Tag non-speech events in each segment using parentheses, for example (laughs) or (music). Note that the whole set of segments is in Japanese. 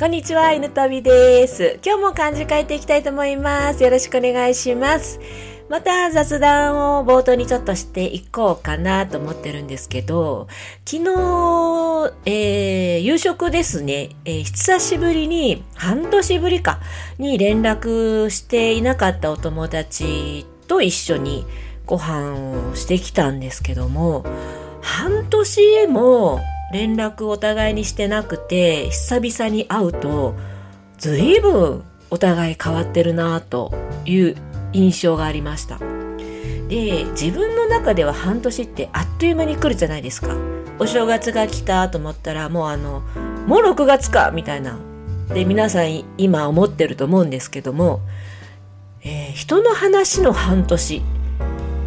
こんにちは、犬飛です。今日も漢字書いていきたいと思います。よろしくお願いします。また雑談を冒頭にちょっとしていこうかなと思ってるんですけど、昨日、えー、夕食ですね、えー、久しぶりに、半年ぶりか、に連絡していなかったお友達と一緒にご飯をしてきたんですけども、半年も連絡お互いにしてなくて久々に会うと随分お互い変わってるなという印象がありました。で自分の中では半年ってあっという間に来るじゃないですか。お正月が来たと思ったらもうあのもう6月かみたいな。で皆さん今思ってると思うんですけども、えー、人の話の半年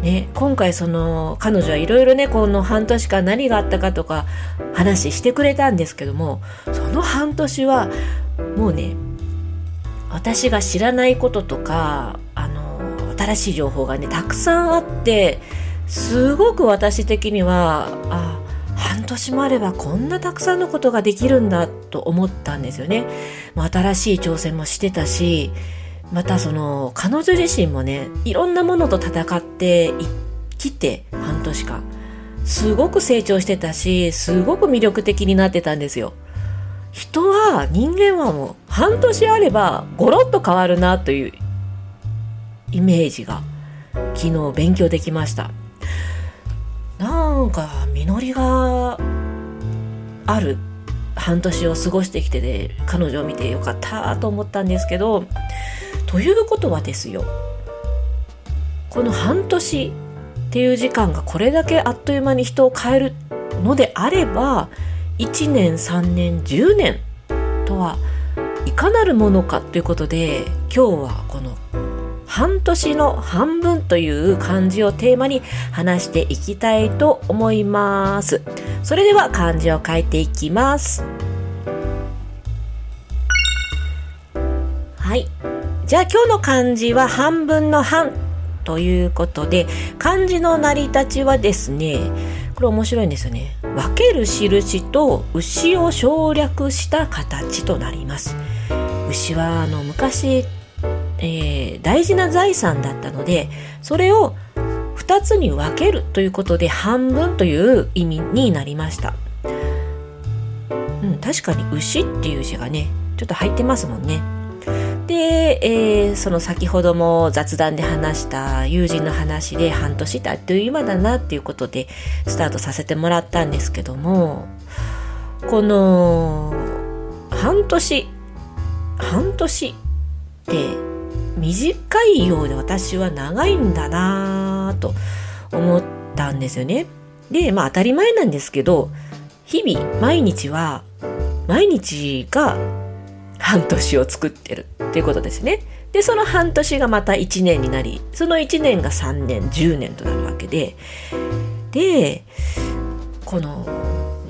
ね、今回その彼女はいろいろねこの半年間何があったかとか話してくれたんですけどもその半年はもうね私が知らないこととかあの新しい情報がねたくさんあってすごく私的にはあ半年もあればこんなたくさんのことができるんだと思ったんですよね。新しい挑戦もしてたしまたその彼女自身もねいろんなものと戦って生きて半年間。すごく成長してたしすごく魅力的になってたんですよ。人は人間はもう半年あればゴロッと変わるなというイメージが昨日勉強できました。なんか実りがある半年を過ごしてきてで、ね、彼女を見てよかったと思ったんですけどということはですよこの半年っていう時間がこれだけあっという間に人を変えるのであれば1年3年10年とはいかなるものかということで今日はこの半年の半分という漢字をテーマに話していきたいと思います。それでは漢字を書いていきます。じゃあ今日の漢字は半分の半ということで、漢字の成り立ちはですね、これ面白いんですよね。分ける印と牛を省略した形となります。牛はあの昔、えー、大事な財産だったので、それを2つに分けるということで半分という意味になりました。うん、確かに牛っていう字がね、ちょっと入ってますもんね。で、えー、その先ほども雑談で話した友人の話で半年だっていう間だなっていうことでスタートさせてもらったんですけどもこの半年半年って短いようで私は長いんだなと思ったんですよね。でまあ当たり前なんですけど日々毎日は毎日が半年を作ってるっていうことですね。で、その半年がまた1年になり、その1年が3年、10年となるわけで、で、この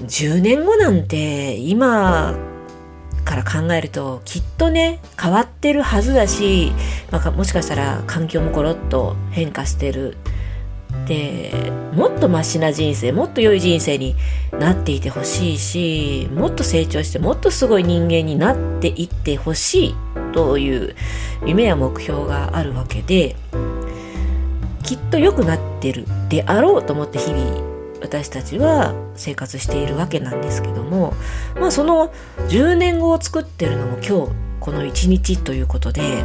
10年後なんて今から考えるときっとね変わってるはずだし、まあ、もしかしたら環境もコロッと変化してるでもっとマシな人生もっと良い人生になっていてほしいしもっと成長してもっとすごい人間になっていってほしいという夢や目標があるわけできっと良くなってるであろうと思って日々私たちは生活しているわけなんですけどもまあその10年後を作ってるのも今日この1日ということで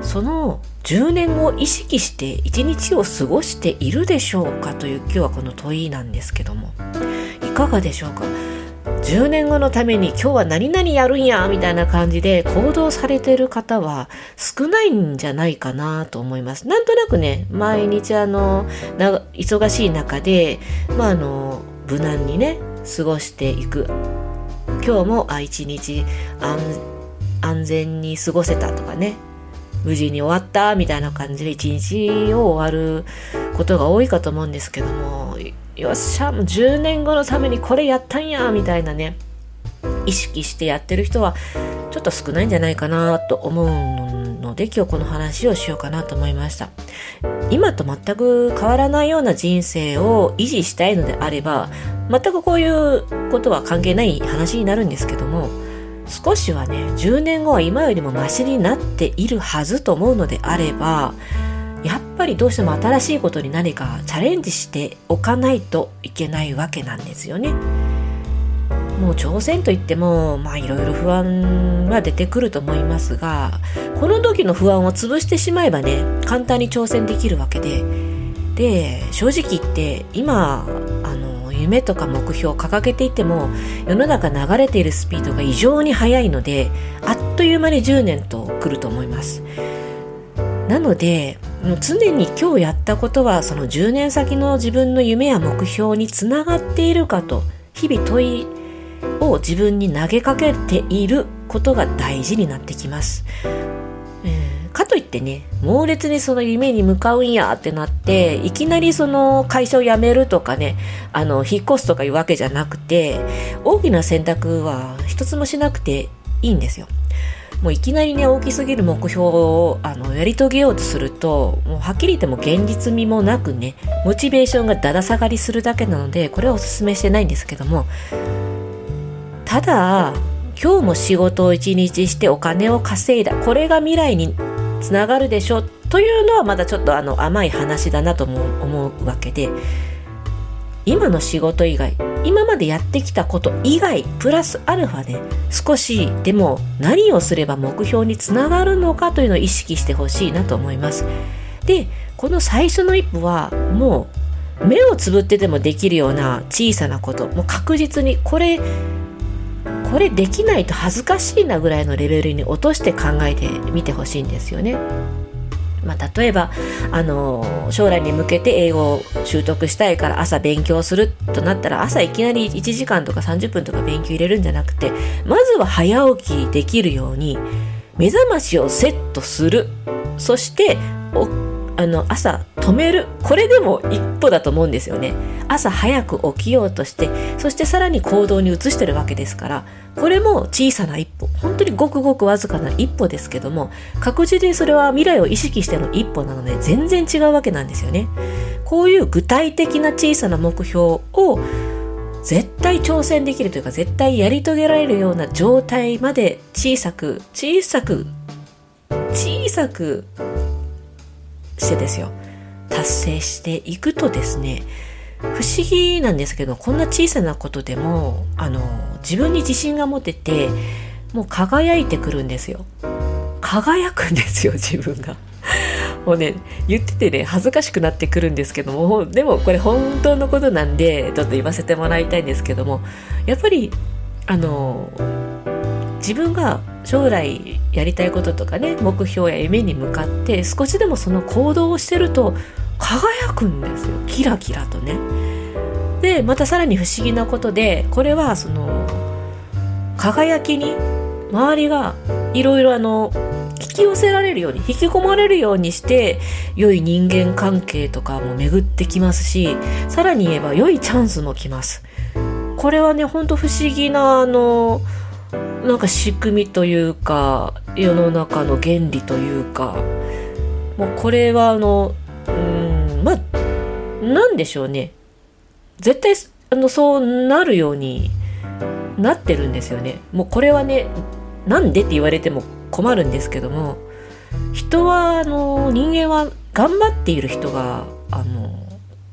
その10年後を意識して一日を過ごしているでしょうかという今日はこの問いなんですけどもいかがでしょうか？10年後のために今日は何々やるんやみたいな感じで行動されてる方は少ないんじゃないかなと思います。なんとなくね、毎日あの、忙しい中で、まああの、無難にね、過ごしていく。今日もあ一日安全に過ごせたとかね、無事に終わったみたいな感じで一日を終わることが多いかと思うんですけどもよっしゃもう10年後のためにこれやったんやみたいなね意識してやってる人はちょっと少ないんじゃないかなと思うので今日この話をしようかなと思いました。今と全く変わらないような人生を維持したいのであれば全くこういうことは関係ない話になるんですけども少しはね10年後は今よりもマシになっているはずと思うのであればやっぱりどうしても新しいことに何かチャレンジしておかないといけないわけなんですよね。もう挑戦といってもまあいろいろ不安は出てくると思いますがこの時の不安を潰してしまえばね簡単に挑戦できるわけでで正直言って今夢とか目標を掲げていても世の中流れているスピードが異常に速いのであっという間に10年と来ると思いますなのでもう常に今日やったことはその10年先の自分の夢や目標につながっているかと日々問いを自分に投げかけていることが大事になってきます。えー、かといってね猛烈にその夢に向かうんやってなっていきなりその会社を辞めるとかねあの引っ越すとかいうわけじゃなくて大きな選択は一つもしなくていいんですよ。もういきなりね大きすぎる目標をあのやり遂げようとするともうはっきり言っても現実味もなくねモチベーションがだだ下がりするだけなのでこれはおすすめしてないんですけどもただ今日も仕事を一日してお金を稼いだこれが未来につながるでしょというのはまだちょっとあの甘い話だなとも思うわけで今の仕事以外今までやってきたこと以外プラスアルファで少しでも何をすれば目標につながるのかというのを意識してほしいなと思います。でこの最初の一歩はもう目をつぶっててもできるような小さなこともう確実にこれこれできないと恥ずかしいなぐらいのレベルに落として考えてみてほしいんですよね。まあ、例えばあの将来に向けて英語を習得したいから朝勉強するとなったら朝いきなり1時間とか30分とか勉強入れるんじゃなくてまずは早起きできるように目覚ましをセットするそしてあの朝止める。これでも一歩だと思うんですよね。朝早く起きようとしてそしてさらに行動に移してるわけですからこれも小さな一歩。本当にごくごくわずかな一歩ですけども確実にそれは未来を意識しての一歩なので全然違うわけなんですよね。こういう具体的な小さな目標を絶対挑戦できるというか絶対やり遂げられるような状態まで小さく小さく小さくしてですよ達成していくとですね不思議なんですけどこんな小さなことでもあの自分に自信が持ててもう輝いてくるんですよ輝くんですよ自分がもうね言っててね恥ずかしくなってくるんですけどもでもこれ本当のことなんでちょっと言わせてもらいたいんですけどもやっぱりあの自分が将来やりたいこととかね目標や夢に向かって少しでもその行動をしてると輝くんですよキラキラとね。でまたさらに不思議なことでこれはその輝きに周りがいろいろあの引き寄せられるように引き込まれるようにして良い人間関係とかも巡ってきますしさらに言えば良いチャンスも来ます。これはねほんと不思議なあのなんか仕組みというか世の中の原理というかもうこれはあのうんまあなんでしょうね。絶対あのそうなるようになってるんですよね。もうこれはねなんでって言われても困るんですけども人はあの人間は頑張っている人があの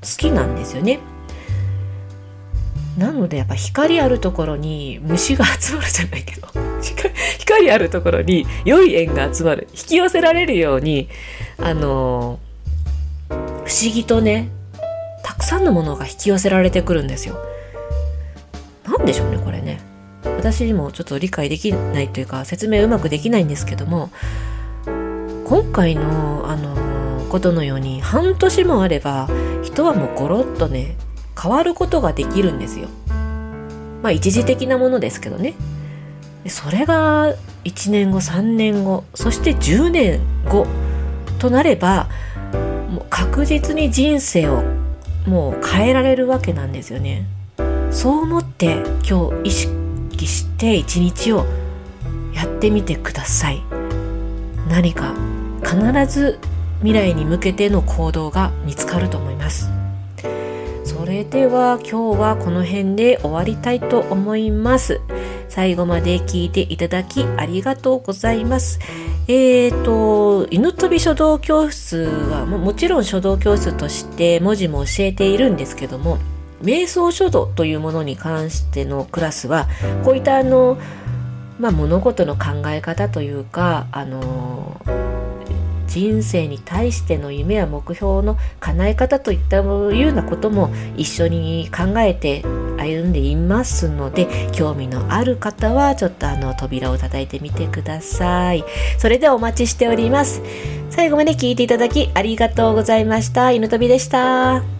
好きなんですよね。なのでやっぱ光あるところに虫が集まるじゃないけど (laughs) 光あるところに良い縁が集まる引き寄せられるようにあの不思議とねたくさんのものが引き寄せられてくるんですよ。なんでしょうねこれね。私にもちょっと理解できないというか説明うまくできないんですけども今回のあのことのように半年もあれば人はもうゴロッとね変わることができるんですよ。まあ一時的なものですけどね。それが1年後3年後そして10年後となればもう確実に人生をもう変えられるわけなんですよね。そう思って今日意識して一日をやってみてください。何か必ず未来に向けての行動が見つかると思います。それでは今日はこの辺で終わりたいと思います。最後まで聞いていただきありがとうございます。えーと、犬飛び書道教室はももちろん書道教室として文字も教えているんですけども、瞑想書道というものに関してのクラスは、こういったあの、まあ、物事の考え方というか、あの人生に対しての夢や目標の叶え方といったようなことも一緒に考えて歩んでいますので興味のある方はちょっとあの扉を叩いてみてください。それではお待ちしております。最後まで聞いていただきありがとうございました。犬飛びでした。